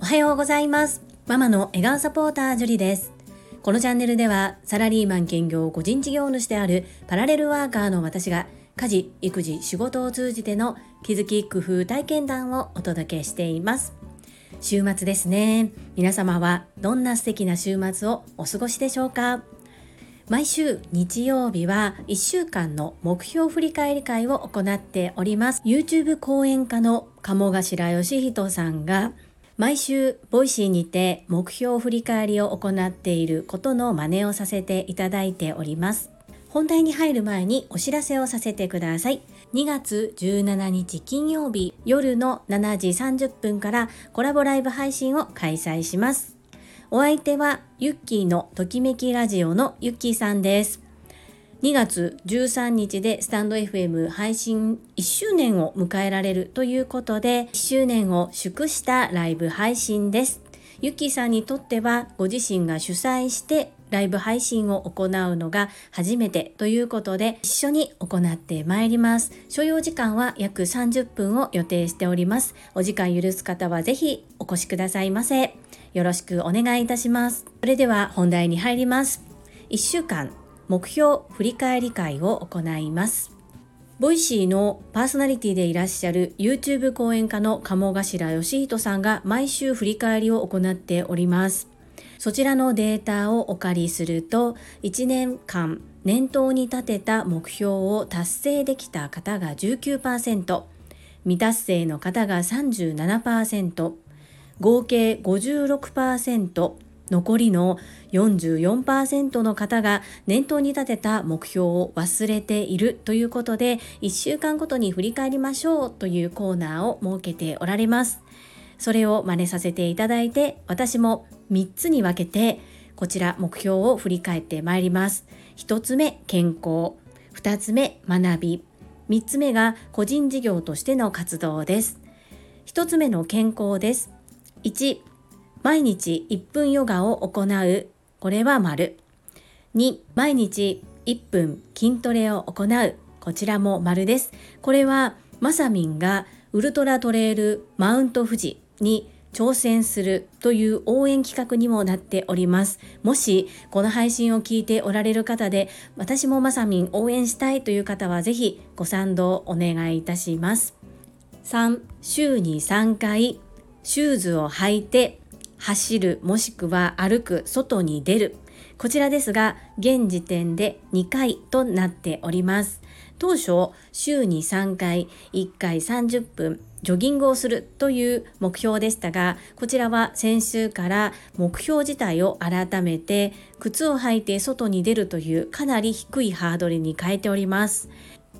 おはようございます。ママの笑顔サポータージュリです。このチャンネルではサラリーマン兼業個人事業主であるパラレルワーカーの私が家事、育児、仕事を通じての気づき、工夫、体験談をお届けしています。週末ですね。皆様はどんな素敵な週末をお過ごしでしょうか？毎週日曜日は1週間の目標振り返り会を行っております YouTube 講演家の鴨頭義人さんが毎週 Voicy にて目標振り返りを行っていることの真似をさせていただいております本題に入る前にお知らせをさせてください。2月17日金曜日夜の7時30分からコラボライブ配信を開催します。お相手はユッキーのときめきラジオのユッキーさんです。2月13日でスタンド FM 配信1周年を迎えられるということで1周年を祝したライブ配信です。ユッキーさんにとってはご自身が主催してライブ配信を行うのが初めてということで一緒に行ってまいります。所要時間は約30分を予定しております。お時間許す方はぜひお越しくださいませ。よろしくお願いいたします。それでは本題に入ります。1週間目標振り返り会を行います。 Voicy のパーソナリティでいらっしゃる YouTube 講演家の鴨頭義人さんが毎週振り返りを行っております。そちらのデータをお借りすると1年間念頭に立てた目標を達成できた方が19%未達成の方が37%合計56%残りの44%の方が念頭に立てた目標を忘れているということで1週間ごとに振り返りましょうというコーナーを設けておられます。それを真似させていただいて私も3つに分けてこちら目標を振り返ってまいります。1つ目健康、2つ目学び、3つ目が個人事業としての活動です。1つ目の健康です。1、毎日1分ヨガを行う。これは丸。2、毎日1分筋トレを行う。こちらも丸です。これはまさみんがウルトラトレイルマウント富士に挑戦するという応援企画にもなっております。もしこの配信を聞いておられる方で私もまさみん応援したいという方はぜひご賛同お願いいたします。3週に3回シューズを履いて走るもしくは歩く外に出るこちらですが現時点で2回となっております当初週に3回1回30分ジョギングをするという目標でしたがこちらは先週から目標自体を改めて靴を履いて外に出るというかなり低いハードルに変えております。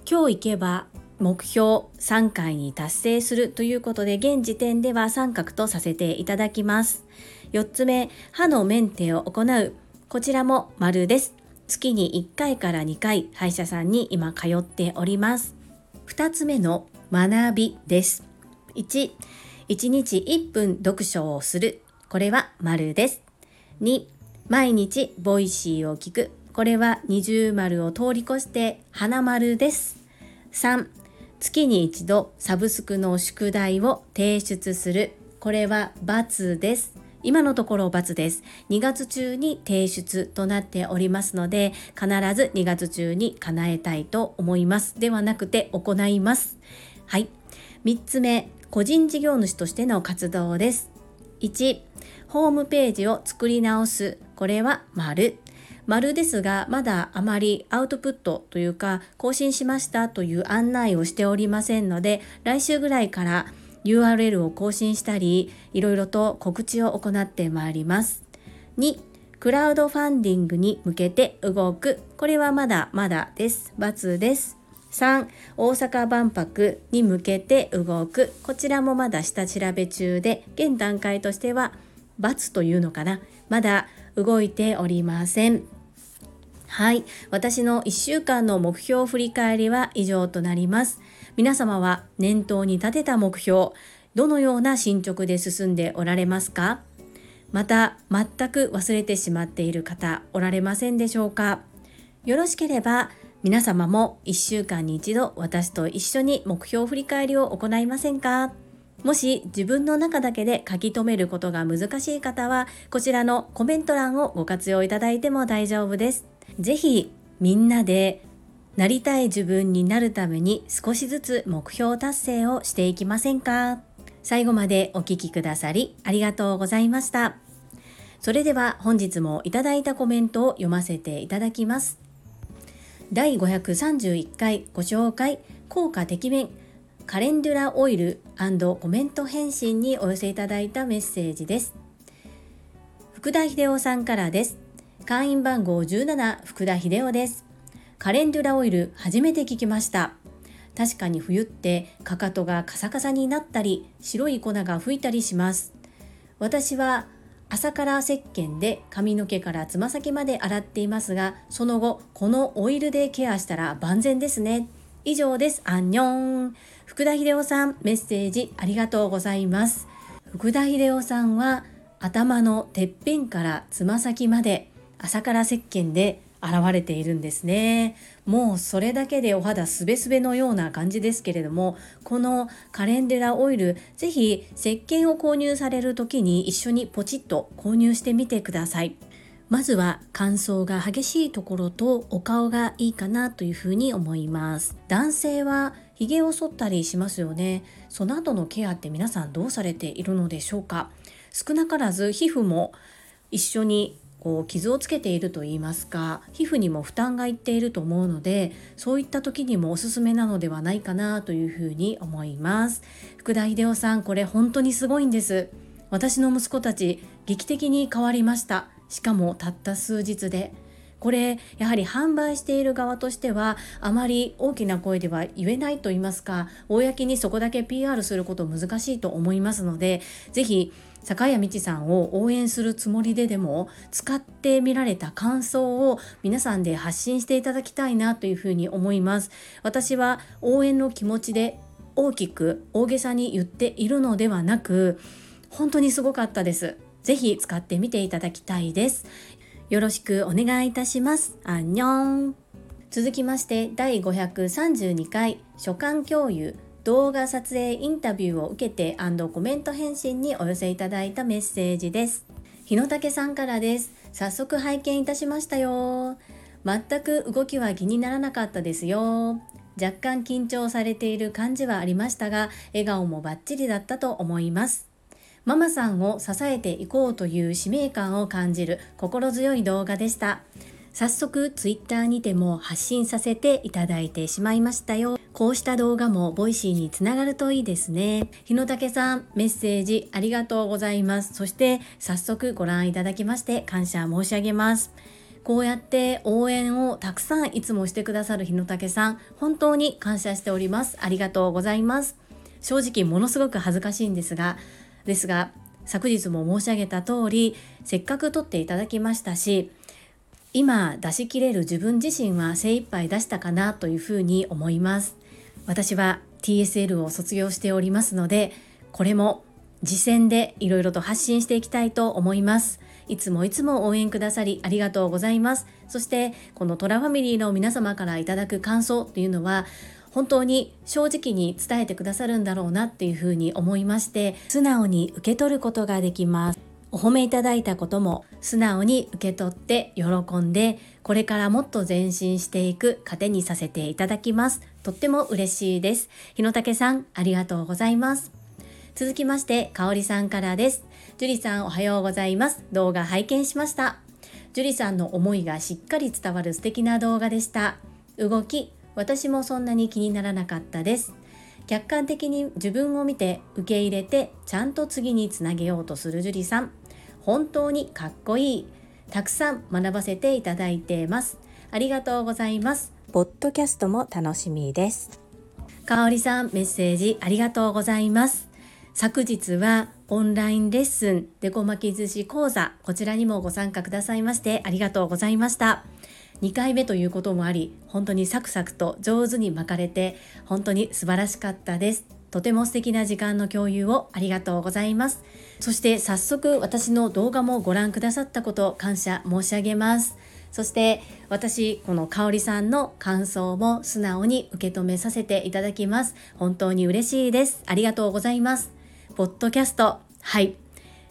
今日行けば目標3回に達成するということで現時点では三角とさせていただきます。4つ目歯のメンテを行う。こちらも丸です。月に1回から2回歯医者さんに今通っております2つ目の学びです1、1日1分読書をする。これは丸です。2、毎日 Voicy を聞く。これは二重丸を通り越して花丸です。3、月に一度サブスクの宿題を提出する。これは×です。今のところ×です。2月中に提出となっておりますので、必ず2月中に叶えたいと思います。ではなくて行います。はい。3つ目、個人事業主としての活動です。1、ホームページを作り直す。これは丸。丸ですが、まだあまりアウトプットというか、更新しましたという案内をしておりませんので、来週ぐらいから URL を更新したり、いろいろと告知を行ってまいります。2、クラウドファンディングに向けて動く。これはまだまだです。×です。3大阪万博に向けて動くこちらもまだ下調べ中で現段階としては×というのかなまだ動いておりませんはい私の1週間の目標振り返りは以上となります皆様は念頭に立てた目標どのような進捗で進んでおられますか？また全く忘れてしまっている方おられませんでしょうか？よろしければ皆様も1週間に一度私と一緒に目標振り返りを行いませんか？もし自分の中だけで書き留めることが難しい方はこちらのコメント欄をご活用いただいても大丈夫です。ぜひみんなでなりたい自分になるために少しずつ目標達成をしていきませんか？最後までお聴きくださりありがとうございました。それでは本日もいただいたコメントを読ませていただきます。第531回ご紹介効果てきめんカレンデュラオイルコメント返信にお寄せいただいたメッセージです。福田秀夫さんからです。会員番号17福田秀夫です。カレンデュラオイル初めて聞きました。確かに冬ってかかとがカサカサになったり白い粉が吹いたりします。私は朝から石鹸で髪の毛からつま先まで洗っていますが、その後、このオイルでケアしたら万全ですね。以上です。アンニョン。福田秀夫さん、メッセージありがとうございます。福田秀夫さんは、頭のてっぺんからつま先まで朝から石鹸で現れているんですね。もうそれだけでお肌すべすべのような感じですけれどもこのカレンデラオイルぜひ石鹸を購入される時に一緒にポチッと購入してみてください。まずは乾燥が激しいところとお顔がいいかなというふうに思います。男性は髭を剃ったりしますよね。その後のケアって皆さんどうされているのでしょうか。少なからず皮膚も一緒にこう傷をつけているといいますか皮膚にも負担がいっていると思うのでそういった時にもおすすめなのではないかなというふうに思います。福田秀夫さんこれ本当にすごいんです。私の息子たち劇的に変わりました。しかもたった数日で。これやはり販売している側としてはあまり大きな声では言えないと言いますか公にそこだけ PR すること難しいと思いますので是非坂谷道さんを応援するつもりででも使ってみられた感想を皆さんで発信していただきたいなというふうに思います。私は応援の気持ちで大きく大げさに言っているのではなく本当にすごかったです。ぜひ使ってみていただきたいです。よろしくお願いいたします。アンニョン。続きまして第532回書簡共有。動画撮影インタビューを受けてコメント返信にお寄せいただいたメッセージです。日野武さんからです。早速拝見いたしましたよ。全く動きは気にならなかったですよ。若干緊張されている感じはありましたが、笑顔もバッチリだったと思います。ママさんを支えていこうという使命感を感じる心強い動画でした。早速ツイッターにても発信させていただいてしまいましたよ。こうした動画も Voicy につながるといいですね。日野武さん、メッセージありがとうございます。そして早速ご覧いただきまして感謝申し上げます。こうやって応援をたくさんいつもしてくださる日野武さん、本当に感謝しております。ありがとうございます。正直ものすごく恥ずかしいんですが、ですが、昨日も申し上げた通り、せっかく撮っていただきましたし、今出し切れる自分自身は精一杯出したかなというふうに思います。私は TSL を卒業しておりますのでこれも次戦でいろいろと発信していきたいと思います。いつもいつも応援くださりありがとうございます。そしてこのトラファミリーの皆様からいただく感想っていうのは本当に正直に伝えてくださるんだろうなっていうふうに思いまして素直に受け取ることができます。お褒めいただいたことも素直に受け取って喜んでこれからもっと前進していく糧にさせていただきます。とっても嬉しいです。日野武さんありがとうございます。続きましてかおりさんからです。樹里さんおはようございます。動画拝見しました。樹里さんの思いがしっかり伝わる素敵な動画でした。動き私もそんなに気にならなかったです。客観的に自分を見て受け入れてちゃんと次につなげようとする樹里さん。本当にかっこいい。たくさん学ばせていただいています。ありがとうございます。ポッドキャストも楽しみです。かおりさんメッセージありがとうございます。昨日はオンラインレッスンデコ巻き寿司講座こちらにもご参加くださいましてありがとうございました。2回目ということもあり本当にサクサクと上手に巻かれて本当に素晴らしかったです。とても素敵な時間の共有をありがとうございます。そして早速私の動画もご覧くださったこと感謝申し上げます。そして私この香里さんの感想も素直に受け止めさせていただきます。本当に嬉しいです。ありがとうございます。ポッドキャスト。はい。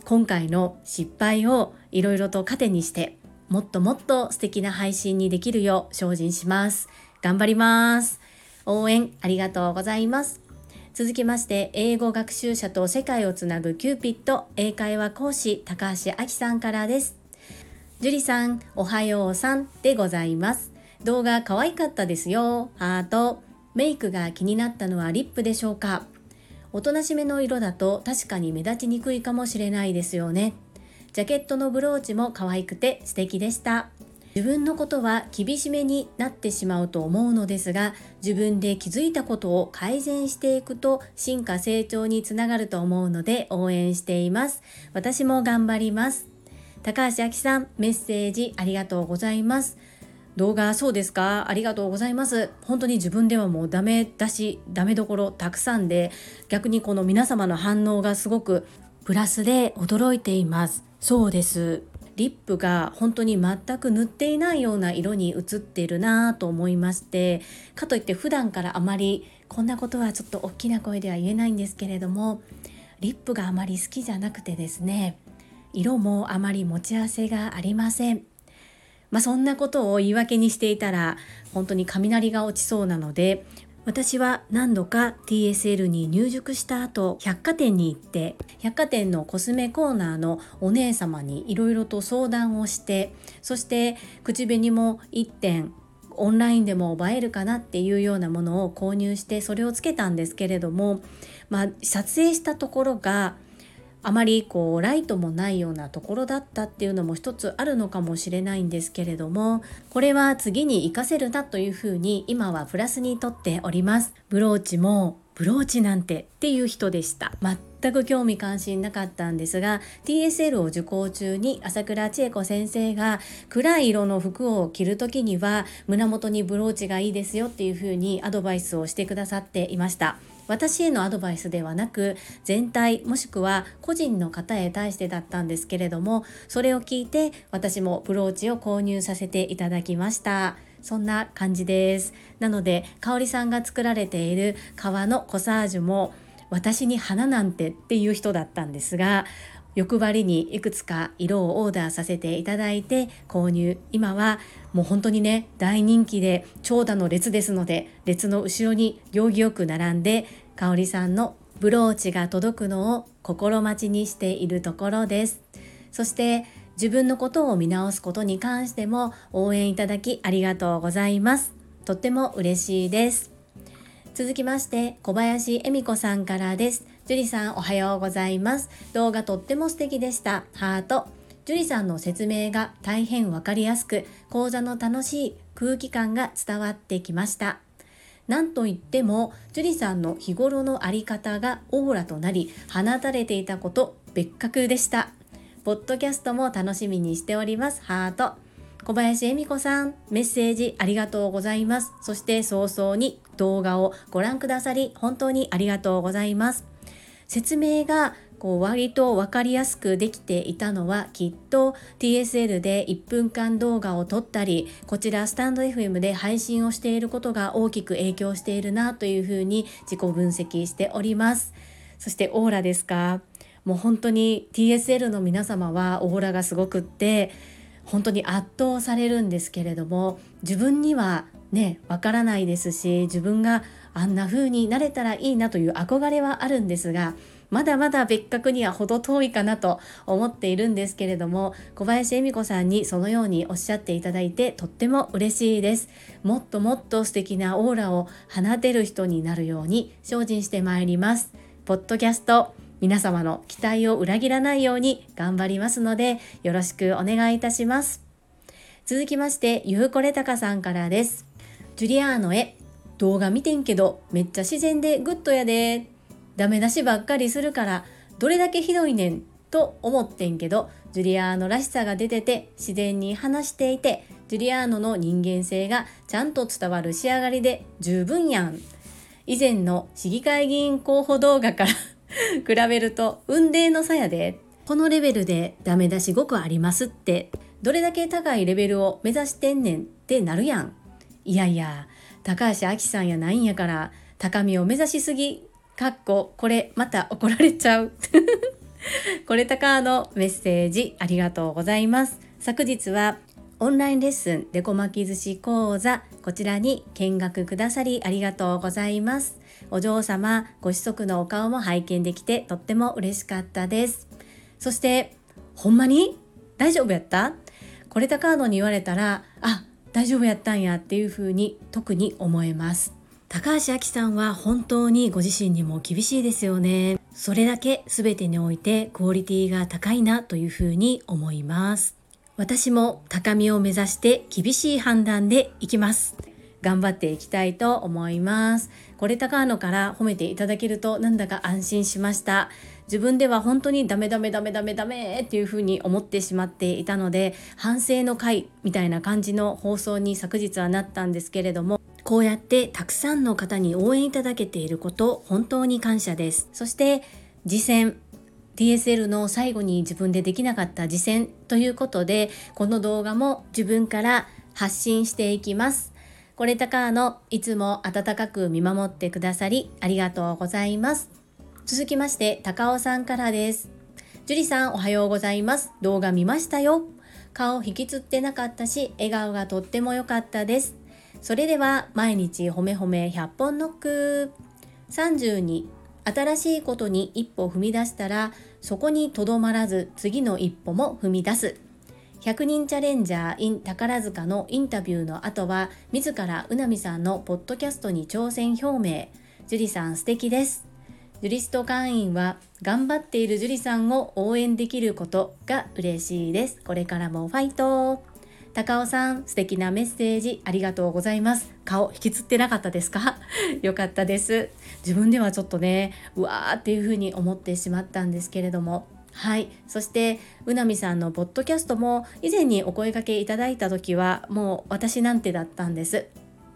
今回の失敗をいろいろと糧にしてもっともっと素敵な配信にできるよう精進します。頑張ります。応援ありがとうございます。続きまして英語学習者と世界をつなぐキューピット英会話講師高橋明さんからです。樹里さんおはようさんでございます。動画可愛かったですよ。ハート。メイクが気になったのはリップでしょうか。おとなしめの色だと確かに目立ちにくいかもしれないですよね。ジャケットのブローチも可愛くて素敵でした。自分のことは厳しめになってしまうと思うのですが自分で気づいたことを改善していくと進化成長につながると思うので応援しています。私も頑張ります。高橋明さんメッセージありがとうございます。動画そうですか？ありがとうございます。本当に自分ではもうダメ出しダメどころたくさんで逆にこの皆様の反応がすごくプラスで驚いています。そうです。リップが本当に全く塗っていないような色に映っているなぁと思いましてかといって普段からあまりこんなことはちょっと大きな声では言えないんですけれどもリップがあまり好きじゃなくてですね色もあまり持ち合わせがありません。まあ、そんなことを言い訳にしていたら本当に雷が落ちそうなので私は何度か TSL に入塾した後百貨店に行って百貨店のコスメコーナーのお姉様にいろいろと相談をしてそして口紅も1点オンラインでも映えるかなっていうようなものを購入してそれをつけたんですけれども、まあ、撮影したところがあまりこうライトもないようなところだったっていうのも一つあるのかもしれないんですけれどもこれは次に活かせるなというふうに今はプラスにとっております。ブローチもブローチなんてっていう人でした。全く興味関心なかったんですが TSL を受講中に朝倉千恵子先生が暗い色の服を着る時には胸元にブローチがいいですよっていうふうにアドバイスをしてくださっていました。私へのアドバイスではなく全体もしくは個人の方へ対してだったんですけれどもそれを聞いて私もブローチを購入させていただきました。そんな感じです。なので香里さんが作られている革のコサージュも私に花なんてっていう人だったんですが欲張りにいくつか色をオーダーさせていただいて購入。今はもう本当にね大人気で長蛇の列ですので列の後ろに行儀よく並んで香里さんのブローチが届くのを心待ちにしているところですそして自分のことを見直すことに関しても応援いただきありがとうございますとっても嬉しいです続きまして小林恵美子さんからです樹里さんおはようございます。動画とっても素敵でした。ハート。樹里さんの説明が大変わかりやすく、講座の楽しい空気感が伝わってきました。なんといっても、樹里さんの日頃のあり方がオーラとなり、放たれていたこと別格でした。ポッドキャストも楽しみにしております。ハート。小林恵美子さん、メッセージありがとうございます。そして早々に動画をご覧くださり、本当にありがとうございます。説明がこう割と分かりやすくできていたのはきっと TSL で1分間動画を撮ったりこちらスタンド FM で配信をしていることが大きく影響しているなというふうに自己分析しております。そしてオーラですか？もう本当に TSL の皆様はオーラがすごくって本当に圧倒されるんですけれども自分にはねわからないですし自分があんな風になれたらいいなという憧れはあるんですがまだまだ別格には程遠いかなと思っているんですけれども小林恵美子さんにそのようにおっしゃっていただいてとっても嬉しいです。もっともっと素敵なオーラを放てる人になるように精進してまいります。ポッドキャスト皆様の期待を裏切らないように頑張りますのでよろしくお願いいたします。続きましてゆうこれたかさんからです。ジュリアーノへ動画見てんけどめっちゃ自然でグッドやで。ダメ出しばっかりするからどれだけひどいねんと思ってんけどジュリアーノらしさが出てて自然に話していてジュリアーノの人間性がちゃんと伝わる仕上がりで十分やん。以前の市議会議員候補動画から 比べると運命の差やでこのレベルでダメ出し5個ありますってどれだけ高いレベルを目指してんねんってなるやん。いやいや高橋亜紀さんやないんやから高みを目指しすぎかっここれまた怒られちゃう。これたかのメッセージありがとうございます。昨日はオンラインレッスンデコ巻き寿司講座こちらに見学くださりありがとうございます。お嬢様ご子息のお顔も拝見できてとっても嬉しかったです。そしてほんまに？大丈夫やった？これたカードに言われたらあ大丈夫やったんやっていう風に特に思えます。高橋明さんは本当にご自身にも厳しいですよね。それだけ全てにおいてクオリティが高いなというふうに思います。私も高みを目指して厳しい判断でいきます。頑張っていきたいと思います。これ高野から褒めていただけるとなんだか安心しました。自分では本当にダメダメダメダメダメっていうふうに思ってしまっていたので反省の会みたいな感じの放送に昨日はなったんですけれどもこうやってたくさんの方に応援いただけていること本当に感謝です。そして次戦 DSL の最後に自分でできなかった次戦ということでこの動画も自分から発信していきます。これたかのいつも温かく見守ってくださりありがとうございます。続きまして高尾さんからです。樹里さんおはようございます。動画見ましたよ。顔引きつってなかったし笑顔がとっても良かったです。それでは毎日褒め褒め100本ノック。32新しいことに一歩踏み出したらそこにとどまらず次の一歩も踏み出す。100人チャレンジャー in 宝塚のインタビューの後は自らうなみさんのポッドキャストに挑戦表明。樹里さん素敵です。ジュリスト会員は頑張っている樹里さんを応援できることが嬉しいです。これからもファイト。高尾さん素敵なメッセージありがとうございます。顔引きつってなかったですか？よかったです。自分ではちょっとねうわーっていう風に思ってしまったんですけれども。はい。そしてうなみさんのポッドキャストも以前にお声かけいただいた時はもう私なんてだったんです。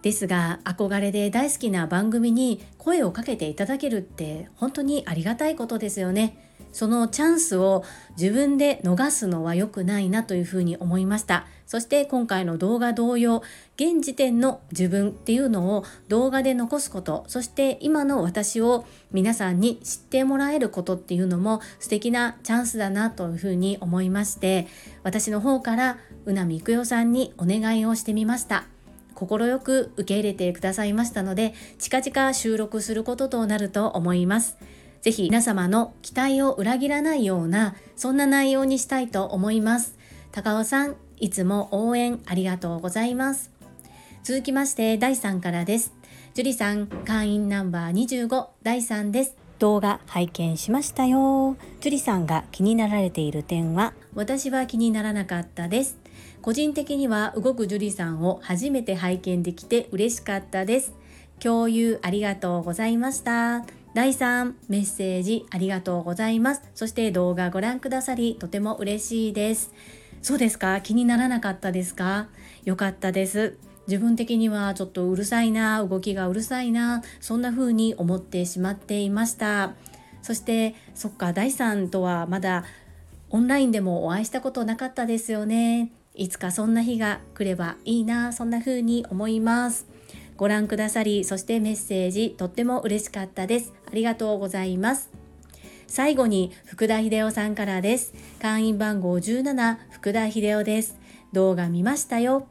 ですが憧れで大好きな番組に声をかけていただけるって本当にありがたいことですよね。そのチャンスを自分で逃すのは良くないなというふうに思いました。そして今回の動画同様現時点の自分っていうのを動画で残すことそして今の私を皆さんに知ってもらえることっていうのも素敵なチャンスだなというふうに思いまして私の方から宇波育代さんにお願いをしてみました。快く受け入れてくださいましたので近々収録することとなると思います。ぜひ皆様の期待を裏切らないようなそんな内容にしたいと思います。高尾さんいつも応援ありがとうございます。続きまして第3からです。樹里さん会員ナンバー25第3です。動画拝見しましたよ。樹里さんが気になられている点は？私は気にならなかったです。個人的には動く樹里さんを初めて拝見できて嬉しかったです。共有ありがとうございました第3メッセージありがとうございます。そして動画ご覧くださりとても嬉しいです。そうですか？気にならなかったですか？よかったです。自分的にはちょっとうるさいな動きがうるさいなそんな風に思ってしまっていました。そしてそっか第3とはまだオンラインでもお会いしたことなかったですよね。いつかそんな日が来ればいいなそんな風に思います。ご覧くださりそしてメッセージとっても嬉しかったです。ありがとうございます。最後に福田秀夫さんからです。会員番号17福田秀夫です。動画見ましたよ。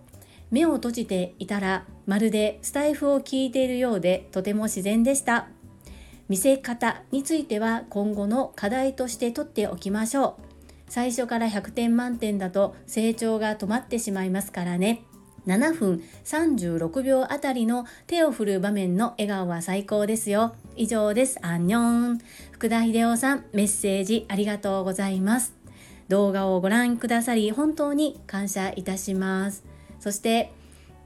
目を閉じていたらまるでスタイフを聞いているようでとても自然でした。見せ方については今後の課題として取っておきましょう。最初から100点満点だと成長が止まってしまいますからね。7分36秒あたりの手を振る場面の笑顔は最高ですよ。以上です。アンニョン。福田秀夫さん、メッセージありがとうございます。動画をご覧くださり本当に感謝いたします。そして、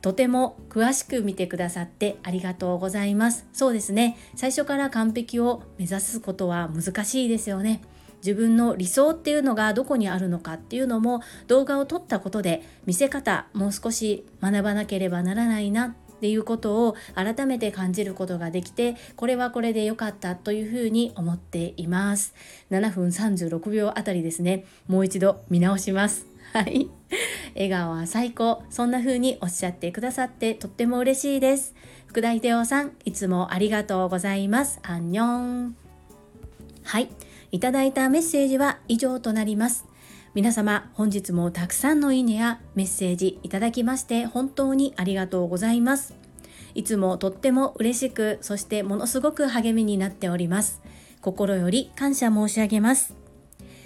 とても詳しく見てくださってありがとうございます。そうですね。最初から完璧を目指すことは難しいですよね。自分の理想っていうのがどこにあるのかっていうのも動画を撮ったことで見せ方もう少し学ばなければならないなっていうことを改めて感じることができてこれはこれで良かったというふうに思っています。7分36秒あたりですね。もう一度見直します。はい。笑顔は最高。そんな風におっしゃってくださってとっても嬉しいです。福田秀夫さんいつもありがとうございます。アンニョン。はい。いただいたメッセージは以上となります。皆様本日もたくさんのいいねやメッセージいただきまして本当にありがとうございます。いつもとっても嬉しくそしてものすごく励みになっております。心より感謝申し上げます。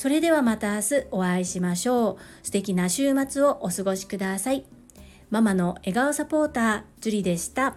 それではまた明日お会いしましょう。素敵な週末をお過ごしください。ママの笑顔サポーター、ジュリでした。